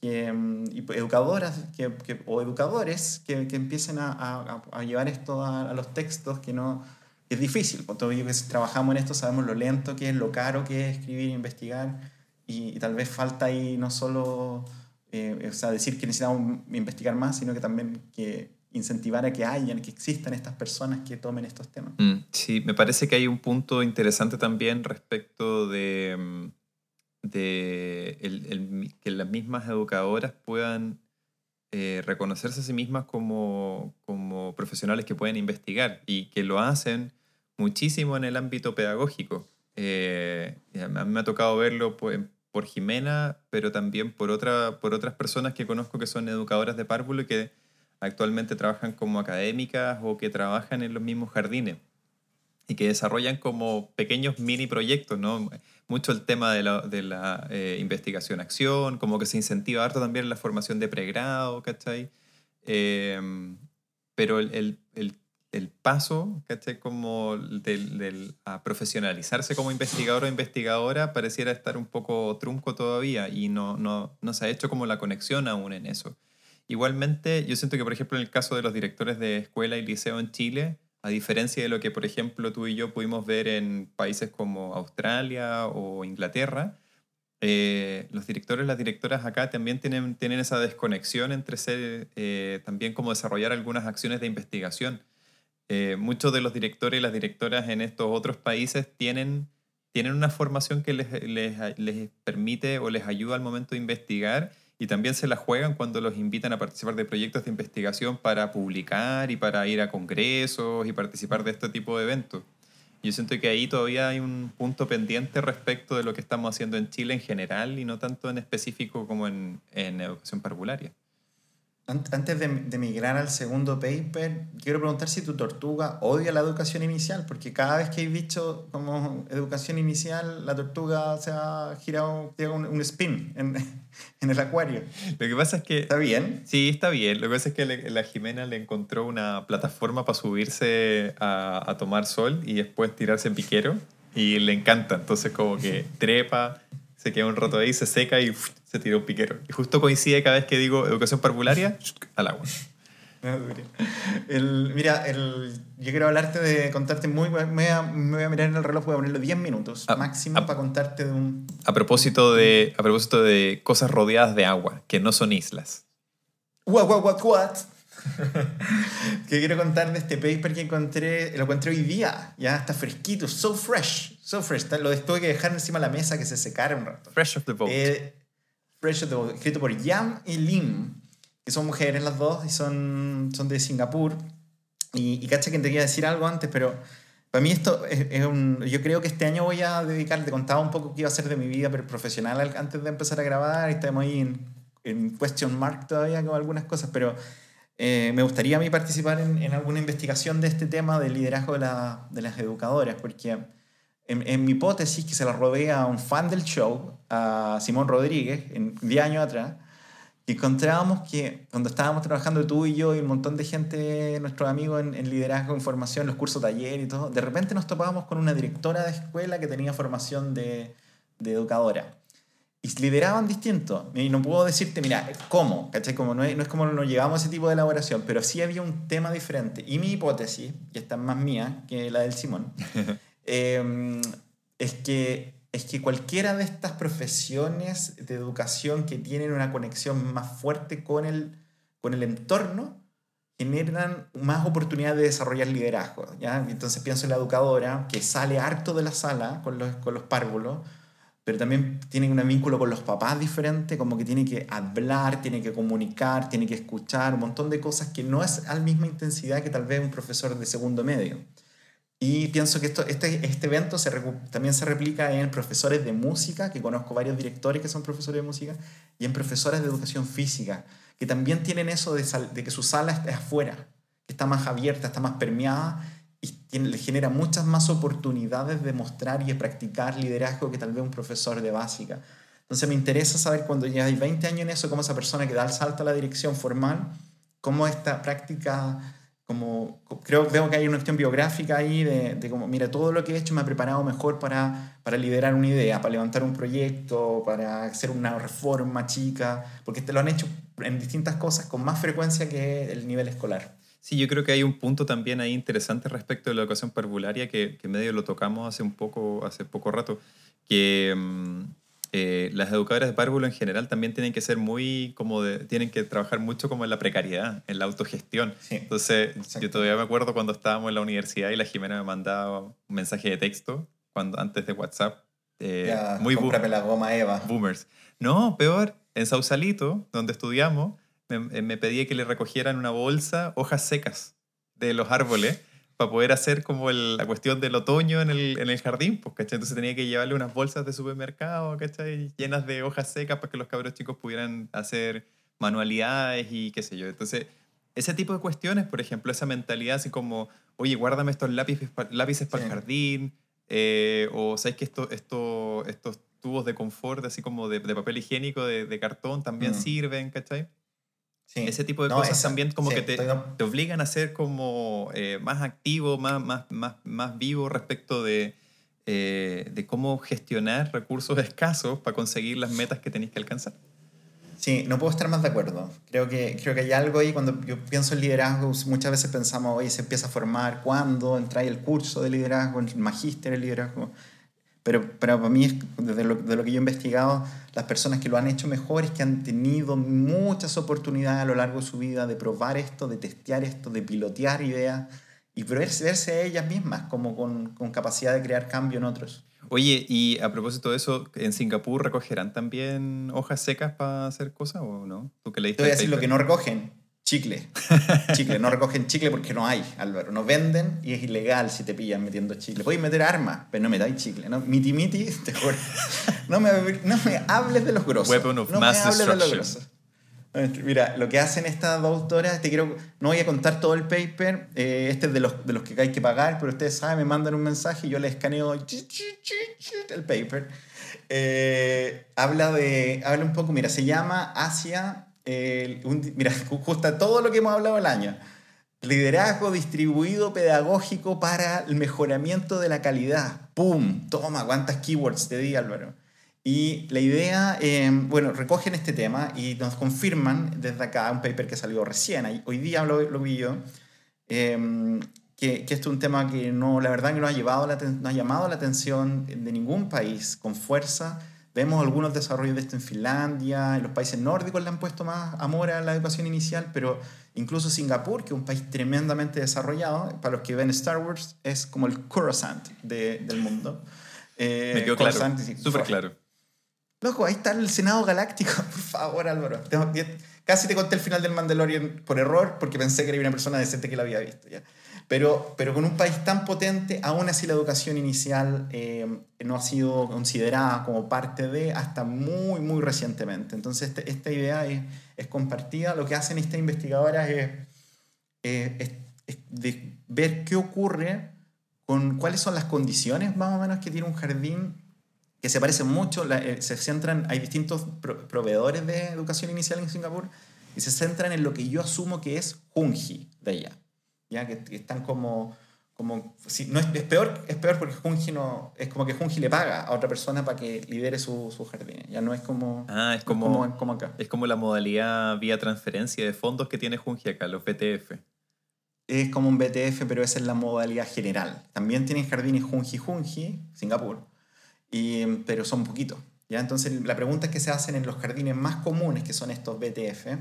Mm, y educadoras que, que, o educadores que, que empiecen a, a, llevar esto a, los textos, que no es difícil, porque todos que trabajamos en esto sabemos lo lento que es, lo caro que es escribir e investigar, y, tal vez falta ahí no solo eh, o sea, decir que necesitamos investigar más, sino que también que incentivar a que hayan, que existan estas personas que tomen estos temas.
Mm, sí, me parece que hay un punto interesante también respecto de mm, de el, que las mismas educadoras puedan eh, reconocerse a sí mismas como, como profesionales que pueden investigar y que lo hacen muchísimo en el ámbito pedagógico. Eh, a mí me ha tocado verlo por, por, Jimena, pero también por, otra, por otras personas que conozco que son educadoras de párvulo y que actualmente trabajan como académicas o que trabajan en los mismos jardines y que desarrollan como pequeños mini proyectos, ¿no? Mucho el tema de la, de la eh, investigación-acción, como que se incentiva harto también la formación de pregrado, ¿cachai? Em, pero el, el, el, el, paso, ¿cachai? Como del, del, a profesionalizarse como investigador o investigadora pareciera estar un poco trunco todavía y no, no, no se ha hecho como la conexión aún en eso. Igualmente, yo siento que, por ejemplo, en el caso de los directores de escuela y liceo en Chile, a diferencia de lo que, por ejemplo, tú y yo pudimos ver en países como Australia o Inglaterra, eh, los directores, las directoras acá también tienen, tienen esa desconexión entre ser, eh, también como desarrollar algunas acciones de investigación. Eh, muchos de los directores y las directoras en estos otros países tienen, tienen una formación que les, les, les permite o les ayuda al momento de investigar y también se la juegan cuando los invitan a participar de proyectos de investigación para publicar y para ir a congresos y participar de este tipo de eventos. Yo siento que ahí todavía hay un punto pendiente respecto de lo que estamos haciendo en Chile en general y no tanto en específico como en, en educación parvularia.
Antes de, de, migrar al segundo paper, quiero preguntar si tu tortuga odia la educación inicial, porque cada vez que he dicho como educación inicial, la tortuga se ha girado, un, un spin en, [LAUGHS] en, el acuario.
Lo que pasa es que...
¿Está bien?
Sí, está bien. Lo que pasa es que la Jimena le encontró una plataforma para subirse a, a tomar sol y después tirarse en piquero y le encanta. Entonces como que [LAUGHS] trepa, se queda un rato ahí, se seca y se tira un piquero. Y justo coincide cada vez que digo educación parvularia, al agua.
El, mira, el, yo quiero hablarte de contarte muy. Me voy a, me voy a mirar en el reloj, voy a ponerlo 10 minutos a, máximo para contarte de un.
A propósito de, a propósito de cosas rodeadas de agua, que no son islas.
What, what, what, what? [LAUGHS] que quiero contar de este paper que encontré, lo encontré hoy día, ya está fresquito, so fresh, so fresh, lo tuve que dejar encima de la mesa que se secara un rato.
Fresh of the boat.
Eh, fresh of the boat, escrito por Yam y Lim, que son mujeres las dos y son, son de Singapur. Y, y cacha que te quería decir algo antes, pero para mí esto es, un... Yo creo que este año voy a dedicar, te contaba un poco qué iba a ser de mi vida profesional antes de empezar a grabar, y estamos ahí en, en question mark todavía con algunas cosas, pero eh, me gustaría a mí participar en, alguna investigación de este tema del liderazgo de, la, de las educadoras, porque en, mi hipótesis, que se la robé a un fan del show, a Simón Rodríguez, en 10 años atrás, encontrábamos que cuando estábamos trabajando tú y yo y un montón de gente, nuestros amigos en, liderazgo, en formación, los cursos taller y todo, de repente nos topábamos con una directora de escuela que tenía formación de educadora y lideraban distinto. Y no puedo decirte, mira, ¿cómo? ¿Cachai? Como no, es, no es como nos llegamos a ese tipo de elaboración, pero sí había un tema diferente. Y mi hipótesis, y esta es más mía que la del Simón, [LAUGHS] eh, es que, es que cualquiera de estas profesiones de educación que tienen una conexión más fuerte con el, con el entorno generan más oportunidades de desarrollar liderazgo. ¿ya? Entonces pienso en la educadora que sale harto de la sala con los, con los párvulos, pero también tiene un vínculo con los papás diferente, como que tiene que hablar, tiene que comunicar, tiene que escuchar, un montón de cosas que no es a la misma intensidad que tal vez un profesor de segundo medio. Y pienso que esto, este, este evento también se replica en profesores de música, que conozco varios directores que son profesores de música, y en profesores de educación física, que también tienen eso de, que su sala está afuera, está más abierta, está más permeada y le genera muchas más oportunidades de mostrar y de practicar liderazgo que tal vez un profesor de básica. Entonces me interesa saber cuando ya hay 20 años en eso, cómo esa persona que da el salto a la dirección formal, cómo esta práctica como creo veo que hay una cuestión biográfica ahí de, de, como mira todo lo que he hecho me ha preparado mejor para, para liderar una idea para levantar un proyecto para hacer una reforma chica porque te lo han hecho en distintas cosas con más frecuencia que el nivel escolar
sí yo creo que hay un punto también ahí interesante respecto de la educación parvularia que, que medio lo tocamos hace un poco hace poco rato que mm, eh, las educadoras de párvulo en general también tienen que ser muy, como de, tienen que trabajar mucho como en la precariedad, en la autogestión. Entonces, yo todavía me acuerdo cuando estábamos en la universidad y la Jimena me mandaba un mensaje de texto cuando, antes de WhatsApp.
Eh, muy la goma Eva.
Boomers. No, peor, en Sausalito, donde estudiamos, me, me pedía que le recogieran una bolsa hojas secas de los árboles para poder hacer como la cuestión del otoño en el, en el jardín, pues, ¿cachai? Entonces tenía que llevarle unas bolsas de supermercado, ¿cachai? Llenas de hojas secas para que los cabros chicos pudieran hacer manualidades y qué sé yo. Entonces, ese tipo de cuestiones, por ejemplo, esa mentalidad así como, oye, guárdame estos lápices, lápices para el jardín, eh, o sabes que esto, esto, estos tubos de confort, así como de, de papel higiénico, de, de cartón, también mm. sirven, ¿cachai? Ese tipo de cosas también como que te, te, obligan a ser como eh, más activo, más, más, más, más vivo respecto de, eh, de cómo gestionar recursos [LAUGHS] escasos para conseguir las metas que tenéis que alcanzar.
Sí, no puedo estar más de acuerdo. Creo que, creo que hay algo ahí, cuando yo pienso en liderazgo, muchas veces pensamos, oye, se empieza a formar, ¿cuándo? Entra ahí el curso de liderazgo, el magíster de liderazgo. Pero, pero para mí, desde lo, de lo que yo he investigado, las personas que lo han hecho mejor es que han tenido muchas oportunidades a lo largo de su vida de probar esto, de testear esto, de pilotear ideas y verse, verse ellas mismas como con, con capacidad de crear cambio en otros.
Oye, y a propósito de eso, ¿en Singapur recogerán también hojas secas para hacer cosas o no?
¿Tú que leíste Te voy a decir lo que no recogen chicle. [LAUGHS] Chicle, no recogen chicle porque no hay, Álvaro. No venden y es ilegal si te pillan metiendo chicle. Podéis meter armas, pero no metáis chicle. ¿no? Miti miti, [LAUGHS] te juro. No me, no me hables de los grosos.
Weapon of no mass me hables de los grosos.
Mira, lo que hacen estas dos autoras, te quiero, no voy a contar todo el paper, eh, este es de los, de los que hay que pagar, pero ustedes saben, me mandan un mensaje y yo le escaneo el paper. Eh, habla, de, habla un poco, mira, se llama Asia mira, [LAUGHS] justo todo lo que hemos hablado el año. Liderazgo distribuido pedagógico para el mejoramiento de la calidad. ¡Pum! Toma, cuántas keywords te di, Álvaro. Y la idea, em, bueno, recogen este tema y nos confirman desde acá un paper que salió recién, hoy día lo, lo vi yo, em, que, que, esto es un tema que no, la verdad que no ha, llevado la, no ha llamado la atención de ningún país con fuerza Vemos algunos desarrollos de esto en Finlandia, en los países nórdicos le han puesto más amor a la educación inicial, pero incluso Singapur, que es un país tremendamente desarrollado, para los que ven Star Wars, es como el Coruscant del mundo.
Eh, Me quedó claro, súper claro.
Loco, ahí está el Senado Galáctico, [LAUGHS] por favor Álvaro. Casi te conté el final del Mandalorian por error, porque pensé que era una persona decente que lo había visto. ¿ya? Pero, pero con un país tan potente, aún así la educación inicial eh, no ha sido considerada como parte de hasta muy, muy recientemente. Entonces, este, esta idea es, es, compartida. Lo que hacen estas investigadoras es, es, de ver qué ocurre con cuáles son las condiciones más o menos que tiene un jardín que se parecen mucho, eh, se centran, hay distintos proveedores de educación inicial en Singapur y se centran en lo que yo asumo que es Junji de allá. ¿Ya? Que, están como... como si, no es, es, peor, es peor porque Junji no, es como que Junji le paga a otra persona para que lidere su, su jardín. Ya no es como,
ah, es como, como, acá. Es como la modalidad vía transferencia de fondos que tiene Junji acá, los BTF.
Es como un BTF, pero esa es la modalidad general. También tienen jardines Junji Junji, Singapur, y, pero son poquitos. ¿ya? Entonces, la pregunta que se hacen en los jardines más comunes, que son estos BTF,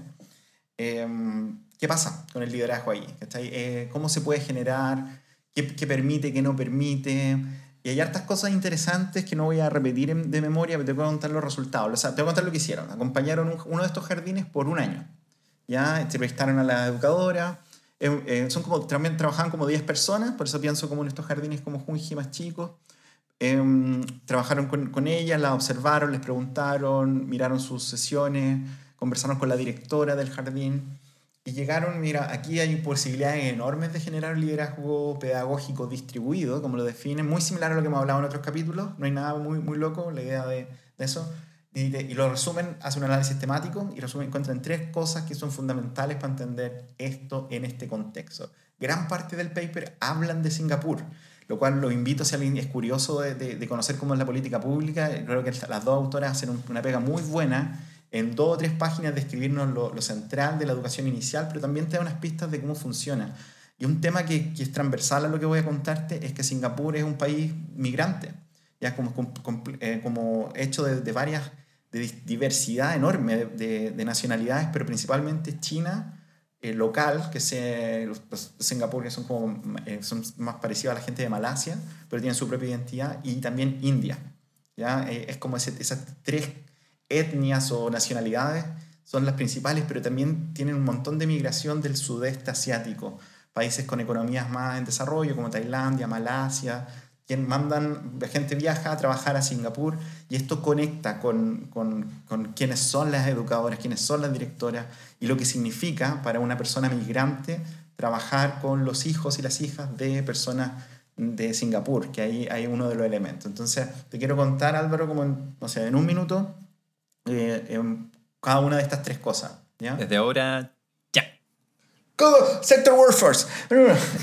em, ¿qué pasa con el liderazgo ahí? Eh, ¿Cómo se puede generar? ¿Qué, ¿Qué, permite? ¿Qué no permite? Y hay hartas cosas interesantes que no voy a repetir de memoria, pero te voy a contar los resultados. O sea, te voy a contar lo que hicieron. Acompañaron uno de estos jardines por un año. ¿ya? Entrevistaron a la educadora. Eh, eh, son como, también trabajaban como 10 personas, por eso pienso como en estos jardines como Junji más chicos. Em, trabajaron con, con ellas, la observaron, les preguntaron, miraron sus sesiones, conversaron con la directora del jardín y llegaron, mira, aquí hay posibilidades enormes de generar un liderazgo pedagógico distribuido, como lo definen, muy similar a lo que hemos hablado en otros capítulos, no hay nada muy, muy loco la idea de, de eso. Y, y, lo resumen, hacen un análisis temático y resumen, encuentran tres cosas que son fundamentales para entender esto en este contexto. Gran parte del paper hablan de Singapur, lo cual lo invito si alguien es curioso de, de, de conocer cómo es la política pública. Creo que las dos autoras hacen una pega muy buena en dos o tres páginas describirnos lo, lo, central de la educación inicial, pero también te da unas pistas de cómo funciona. Y un tema que, que, es transversal a lo que voy a contarte es que Singapur es un país migrante, ya como, como, eh, como hecho de, de, varias, de diversidad enorme de, de nacionalidades, pero principalmente China, eh, local, que se, los Singapur que son, como, eh, son más parecidos a la gente de Malasia, pero tienen su propia identidad, y también India. ¿ya? Eh, es como ese, esas tres etnias o nacionalidades son las principales, pero también tienen un montón de migración del sudeste asiático, países con economías más en desarrollo como Tailandia, Malasia, quien mandan, gente viaja a trabajar a Singapur y esto conecta con, con, con quienes son las educadoras, quienes son las directoras y lo que significa para una persona migrante trabajar con los hijos y las hijas de personas de Singapur, que ahí hay uno de los elementos. Entonces, te quiero contar, Álvaro, como en, o sea, en un minuto, eh, en cada una de estas tres cosas. ¿ya?
Desde ahora, ya.
Go, sector workforce.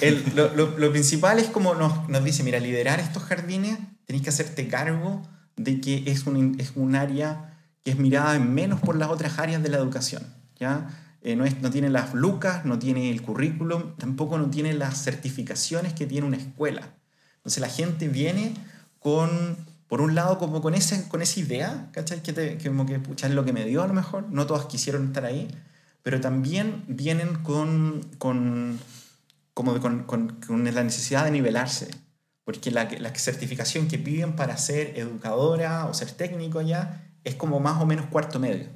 El, lo, lo, lo, principal es como nos, nos dice, mira, liderar estos jardines, tenés que hacerte cargo de que es un, es un área que es mirada en menos por las otras áreas de la educación. ¿ya? Eh, no, es, no tiene las lucas, no tiene el currículum, tampoco no tiene las certificaciones que tiene una escuela. Entonces la gente viene con por un lado como con, ese, con esa idea, ¿cachai? Que, te, que como que pucha, es lo que me dio a lo mejor, no todos quisieron estar ahí, pero también vienen con, con, como con, con, con la necesidad de nivelarse, porque la, la certificación que piden para ser educadora o ser técnico ya es como más o menos cuarto medio,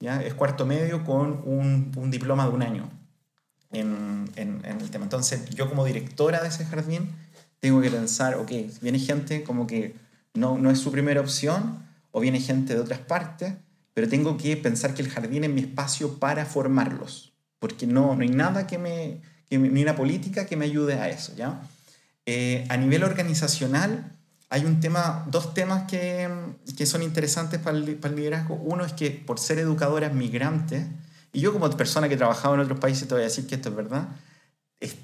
¿ya? Es cuarto medio con un, un diploma de un año en, en, en el tema. Entonces yo como directora de ese jardín tengo que pensar, ok, viene gente como que no, no es su primera opción, o viene gente de otras partes, pero tengo que pensar que el jardín es mi espacio para formarlos, porque no, no hay nada que me, ni una política que me ayude a eso, ¿ya? Eh, a nivel organizacional, hay un tema, dos temas que, que son interesantes para el, para el, liderazgo. Uno es que por ser educadoras migrantes, y yo como persona que he trabajado en otros países te voy a decir que esto es verdad,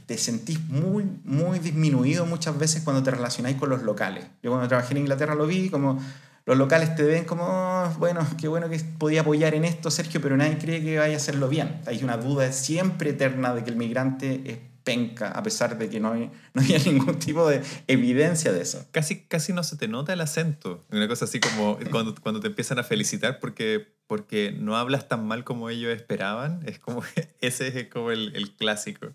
te sentís muy, muy disminuido muchas veces cuando te relacionáis con los locales. Yo cuando trabajé en Inglaterra lo vi, como los locales te ven como, oh, bueno, qué bueno que podía apoyar en esto, Sergio, pero nadie cree que vaya a hacerlo bien. Hay una duda siempre eterna de que el migrante es penca, a pesar de que no, hay, no había [LAUGHS] ningún tipo de evidencia de eso.
Casi, casi no se te nota el acento. Una cosa así como cuando, cuando te empiezan a felicitar porque, porque no hablas tan mal como ellos esperaban. Es como, [LAUGHS] ese es como el, el clásico.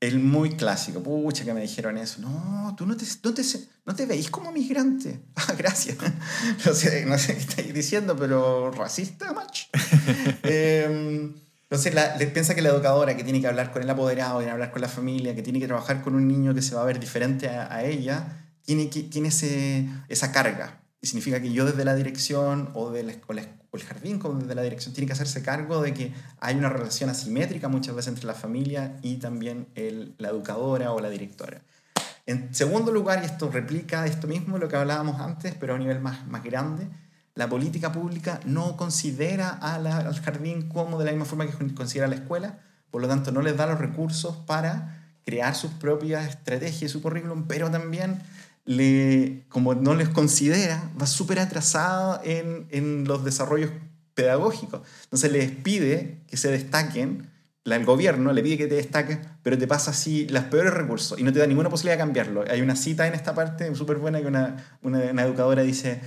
El muy clásico. Pucha, que me dijeron eso. No, tú no te, no te, no te veis como migrante. [LAUGHS] Ah, gracias. [LAUGHS] No sé, no sé qué estáis diciendo, pero racista, match. [LAUGHS] eh, entonces, la, piensa que la educadora que tiene que hablar con el apoderado, que tiene que hablar con la familia, que tiene que trabajar con un niño que se va a ver diferente a, a ella, tiene, que, tiene ese, esa carga. Y significa que yo desde la dirección o, de la, o, la, el jardín como desde la dirección tiene que hacerse cargo de que hay una relación asimétrica muchas veces entre la familia y también el, la educadora o la directora. En segundo lugar, y esto replica esto mismo, lo que hablábamos antes, pero a un nivel más, más grande, la política pública no considera a al jardín como de la misma forma que considera a la escuela, por lo tanto no les da los recursos para crear sus propias estrategias y su currículum, pero también le, como no les considera, va súper atrasado en, en los desarrollos pedagógicos. Entonces les pide que se destaquen el gobierno le pide que te destaques, pero te pasa así los peores recursos y no te da ninguna posibilidad de cambiarlo. Hay una cita en esta parte súper buena que una, una, una educadora dice,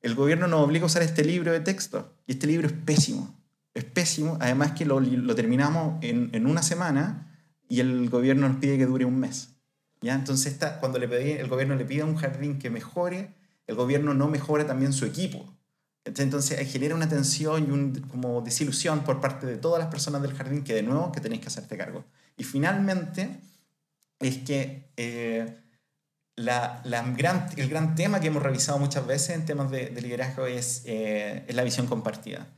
el gobierno nos obliga a usar este libro de texto y este libro es pésimo. Es pésimo, además que lo, lo terminamos en, en una semana y el gobierno nos pide que dure un mes. ¿Ya? Entonces, esta, cuando el gobierno le pide a un jardín que mejore, el gobierno no mejora también su equipo. Entonces genera una tensión y un, como desilusión por parte de todas las personas del jardín que de nuevo que tenéis que hacerte cargo. Y finalmente es que eh, la, el gran tema que hemos revisado muchas veces en temas de, de liderazgo es, eh, es la visión compartida.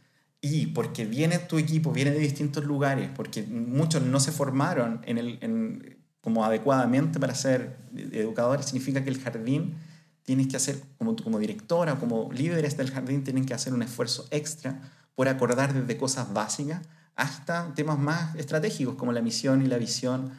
Y porque viene tu equipo, viene de distintos lugares, porque muchos no se formaron en el, en, como adecuadamente para ser educadores, significa que el jardín tienes que hacer, como, directora, como líderes del jardín, tienen que hacer un esfuerzo extra por acordar desde cosas básicas hasta temas más estratégicos como la misión y la visión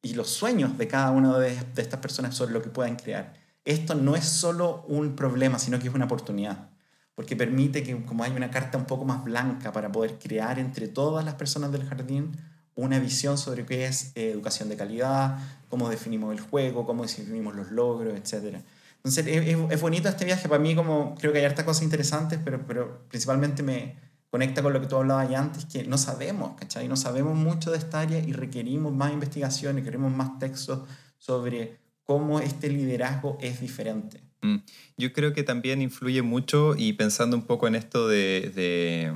y los sueños de cada una de, de estas personas sobre lo que puedan crear. Esto no es solo un problema, sino que es una oportunidad, porque permite que como hay una carta un poco más blanca para poder crear entre todas las personas del jardín una visión sobre qué es eh, educación de calidad, cómo definimos el juego, cómo definimos los logros, etc. Entonces es, es, bonito este viaje, para mí como creo que hay hartas cosas interesantes, pero, pero principalmente me conecta con lo que tú hablabas ya antes, que no sabemos, ¿cachai? No sabemos mucho de esta área y requerimos más investigaciones, queremos más textos sobre cómo este liderazgo es diferente.
Mm. Yo creo que también influye mucho y pensando un poco en esto de... de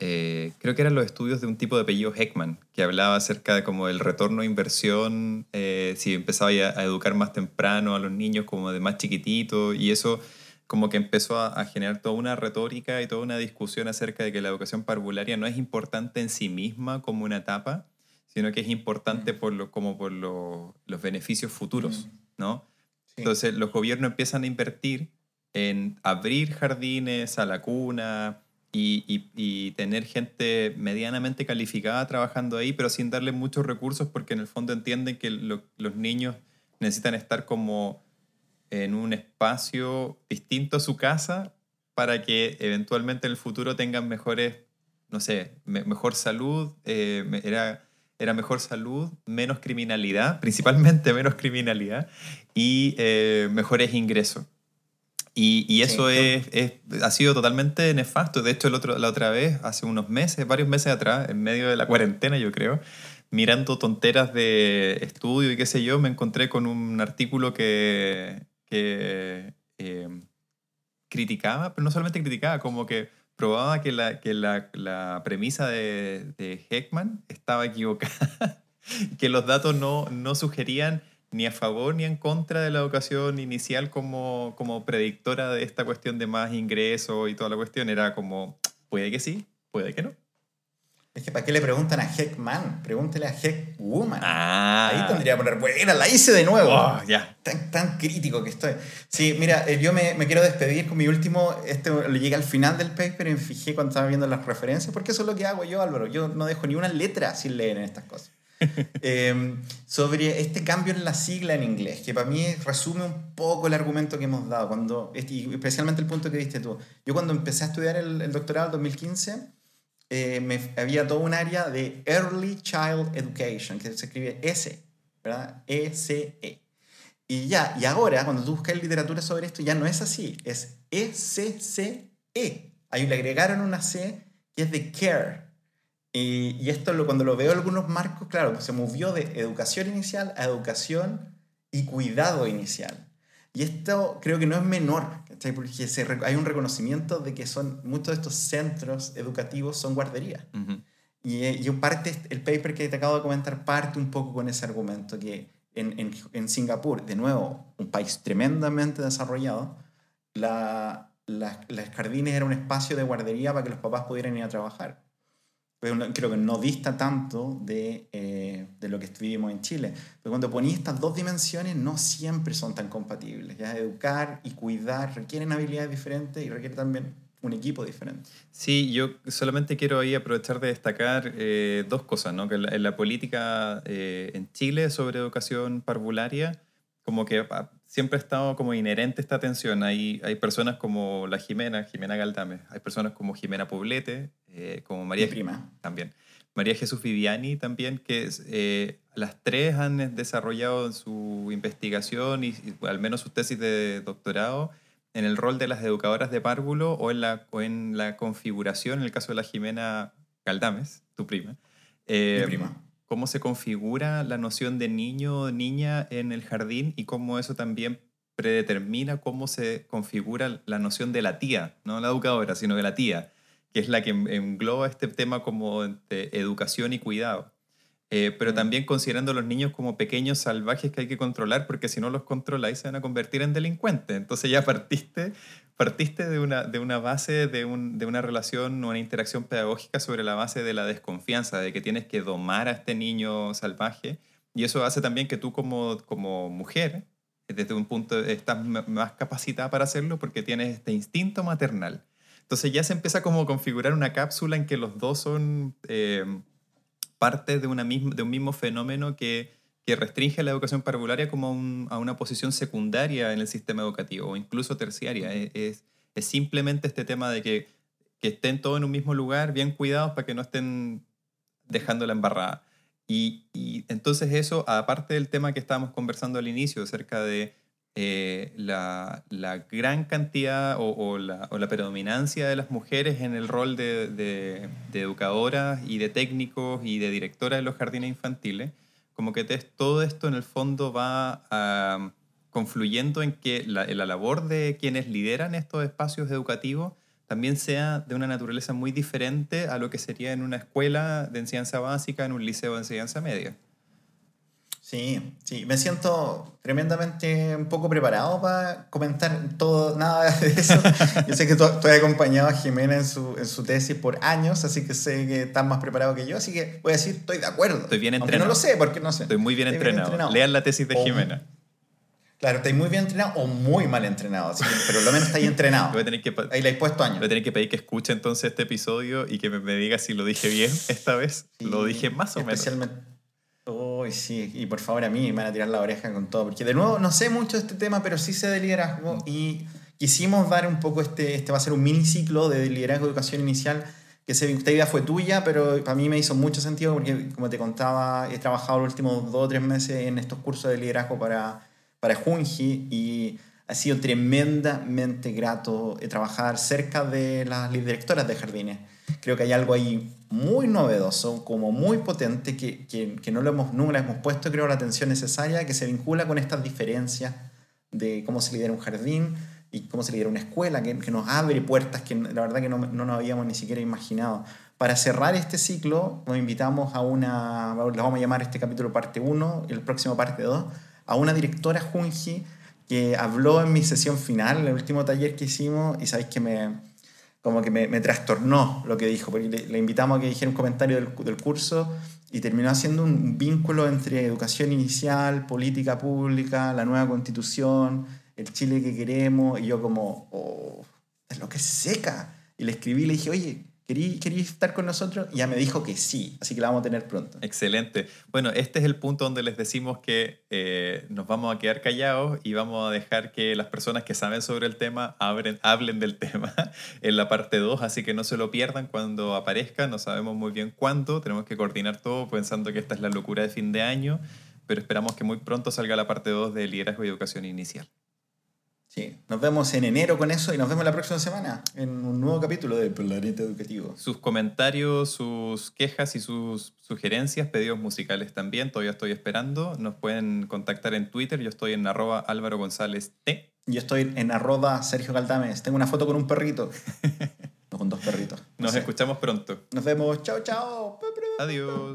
eh, creo que eran los estudios de un tipo de apellido Heckman, que hablaba acerca de como el retorno a inversión, eh, si empezaba a, a educar más temprano a los niños como de más chiquitito, y eso como que empezó a, a, generar toda una retórica y toda una discusión acerca de que la educación parvularia no es importante en sí misma como una etapa, sino que es importante por lo, como por lo, los beneficios futuros, ¿no? Sí. Entonces los gobiernos empiezan a invertir en abrir jardines a la cuna y, y, tener gente medianamente calificada trabajando ahí, pero sin darle muchos recursos porque en el fondo entienden que lo, los niños necesitan estar como en un espacio distinto a su casa para que eventualmente en el futuro tengan mejores, no sé, me, mejor salud, eh, era, era mejor salud, menos criminalidad, [LAUGHS] principalmente menos criminalidad y eh, mejores ingresos. Y, y eso sí, es, es, ha sido totalmente nefasto. De hecho, el otro, la otra vez, hace unos meses, varios meses atrás, en medio de la cuarentena, yo creo, mirando tonteras de estudio y qué sé yo, me encontré con un artículo que, que eh, criticaba, pero no solamente criticaba, como que probaba que la, que la, la premisa de, de, Heckman estaba equivocada, [LAUGHS] que los datos no, no sugerían ni a favor ni en contra de la educación inicial como, como predictora de esta cuestión de más ingresos y toda la cuestión. Era como, puede que sí, puede que no.
Es que ¿para qué le preguntan a Heckman? Pregúntele a Heckwoman.
Ah.
Ahí tendría que poner, bueno, la hice de nuevo.
Oh, ya.
Tan, tan crítico que estoy. Sí, mira, eh, yo me, me quiero despedir con mi último, este llegué al final del paper y me fijé cuando estaba viendo las referencias, porque eso es lo que hago yo, Álvaro. Yo no dejo ni una letra sin leer en estas cosas. [LAUGHS] eh, sobre este cambio en la sigla en inglés, que para mí resume un poco el argumento que hemos dado, cuando, y especialmente el punto que diste tú. Yo cuando empecé a estudiar el, el doctorado en 2015, eh, me, había todo un área de Early Child Education, que se escribe S, ¿verdad? E-C-E. -E. Y ya, y ahora, cuando tú buscas literatura sobre esto, ya no es así, es E-C-C-E. -E. Ahí le agregaron una C que es de care. Y, y esto lo, cuando lo veo en algunos marcos, claro, pues se movió de educación inicial a educación y cuidado inicial. Y esto creo que no es menor, ¿cachai? porque se, hay un reconocimiento de que son, muchos de estos centros educativos son guarderías. Uh -huh. Y, y parte, el paper que te acabo de comentar parte un poco con ese argumento, que en, en, en Singapur, de nuevo, un país tremendamente desarrollado, la, la, las jardines era un espacio de guardería para que los papás pudieran ir a trabajar creo que no dista tanto de, eh, de lo que vivimos en Chile. Pero cuando ponís estas dos dimensiones, no siempre son tan compatibles. ¿ya? Educar y cuidar requieren habilidades diferentes y requiere también un equipo diferente.
Sí, yo solamente quiero ahí aprovechar de destacar eh, dos cosas, ¿no? Que en la, la política eh, en Chile sobre educación parvularia, como que siempre ha estado como inherente esta tensión. Hay, hay personas como la Jimena, Jimena hay personas como Jimena Poblete, eh, como María
Mi prima
también. María Jesús Viviani también, que eh, las tres han desarrollado en su investigación y, al menos su tesis de doctorado en el rol de las educadoras de párvulo o en la, o en la configuración, en el caso de la Jimena Caldames, tu prima.
Mi prima
cómo se configura la noción de niño o niña en el jardín y cómo eso también predetermina cómo se configura la noción de la tía, no la educadora, sino de la tía, que es la que engloba este tema como de educación y cuidado. Eh, pero mm. también considerando a los niños como pequeños salvajes que hay que controlar, porque si no los controláis se van a convertir en delincuentes. Entonces ya partiste, partiste de, una, de una base, de, un, de una relación, una interacción pedagógica sobre la base de la desconfianza, de que tienes que domar a este niño salvaje. Y eso hace también que tú como, como mujer, desde un punto, estás más capacitada para hacerlo porque tienes este instinto maternal. Entonces ya se empieza como a configurar una cápsula en que los dos son... Eh, parte de, una misma, de un mismo fenómeno que, que restringe la educación parvularia como a, una posición secundaria en el sistema educativo o incluso terciaria. Es, es, simplemente este tema de que, estén todos en un mismo lugar, bien cuidados para que no estén dejando la embarrada. Y, entonces eso, aparte del tema que estábamos conversando al inicio acerca de eh, la, gran cantidad o, la, o, la, predominancia de las mujeres en el rol de, de, educadoras y de técnicos y de directoras de los jardines infantiles, como que todo esto en el fondo va ah, confluyendo en que la, labor de quienes lideran estos espacios educativos también sea de una naturaleza muy diferente a lo que sería en una escuela de enseñanza básica, en un liceo de enseñanza media.
Sí, sí, me siento tremendamente un poco preparado para comentar todo, nada [LAUGHS] de eso. yo sé que tú, has acompañado a Jimena en su, en su tesis por años, así que sé que estás más preparado que yo, así que voy a decir, estoy de acuerdo.
Estoy bien
entrenado. no lo sé, porque no sé.
Estoy muy bien, entrenado. Lean la tesis de Jimena.
Claro, estoy muy bien entrenado o muy mal entrenado, pero lo menos está ahí entrenado. [LAUGHS]
Voy a tener que,
ahí le he puesto años.
Voy a tener que pedir que escuche entonces este episodio y que me, me diga si lo dije bien esta vez. lo dije más o menos.
Uy, sí, y por favor a mí me van a tirar la oreja con todo, porque de nuevo no sé mucho de este tema, pero sí sé de liderazgo y quisimos dar un poco este, este va a ser un mini ciclo de liderazgo de educación inicial, que esta idea fue tuya, pero para mí me hizo mucho sentido porque, como te contaba, he trabajado los últimos dos o tres meses en estos cursos de liderazgo para, para Junji y ha sido tremendamente grato trabajar cerca de las directoras de jardines. Creo que hay algo ahí muy novedoso, como muy potente, que, que, que no lo hemos, nunca hemos puesto, creo, la atención necesaria, que se vincula con estas diferencias de cómo se lidera un jardín y cómo se lidera una escuela, que, que nos abre puertas que la verdad que no, no nos habíamos ni siquiera imaginado. Para cerrar este ciclo, nos invitamos a una, le vamos a llamar este capítulo parte 1, el próximo parte 2, a una directora Junji que habló en mi sesión final, el último taller que hicimos, y sabéis que me, como que me, trastornó lo que dijo, porque le, invitamos a que dijera un comentario del, del, curso y terminó haciendo un vínculo entre educación inicial, política pública, la nueva constitución, el Chile que queremos, y yo como, oh, es lo que seca. Y le escribí le dije, oye, ¿Quería estar con nosotros? Y ya me dijo que sí, así que la vamos a tener pronto.
Excelente. Bueno, este es el punto donde les decimos que eh, nos vamos a quedar callados y vamos a dejar que las personas que saben sobre el tema hablen, hablen del tema [LAUGHS] en la parte 2, así que no se lo pierdan cuando aparezca, no sabemos muy bien cuándo, tenemos que coordinar todo pensando que esta es la locura de fin de año, pero esperamos que muy pronto salga la parte 2 de liderazgo y educación inicial.
Sí, nos vemos en enero con eso y nos vemos la próxima semana en un nuevo capítulo de Planeta Educativo.
Sus comentarios, sus quejas y sus sugerencias, pedidos musicales también, todavía estoy esperando. Nos pueden contactar en Twitter, yo estoy en arroba Álvaro González T.
Yo estoy en arroba Sergio Caldames. Tengo una foto con un perrito. [LAUGHS] no, con dos perritos.
Nos escuchamos pronto.
Nos vemos. Chao, chao.
Adiós.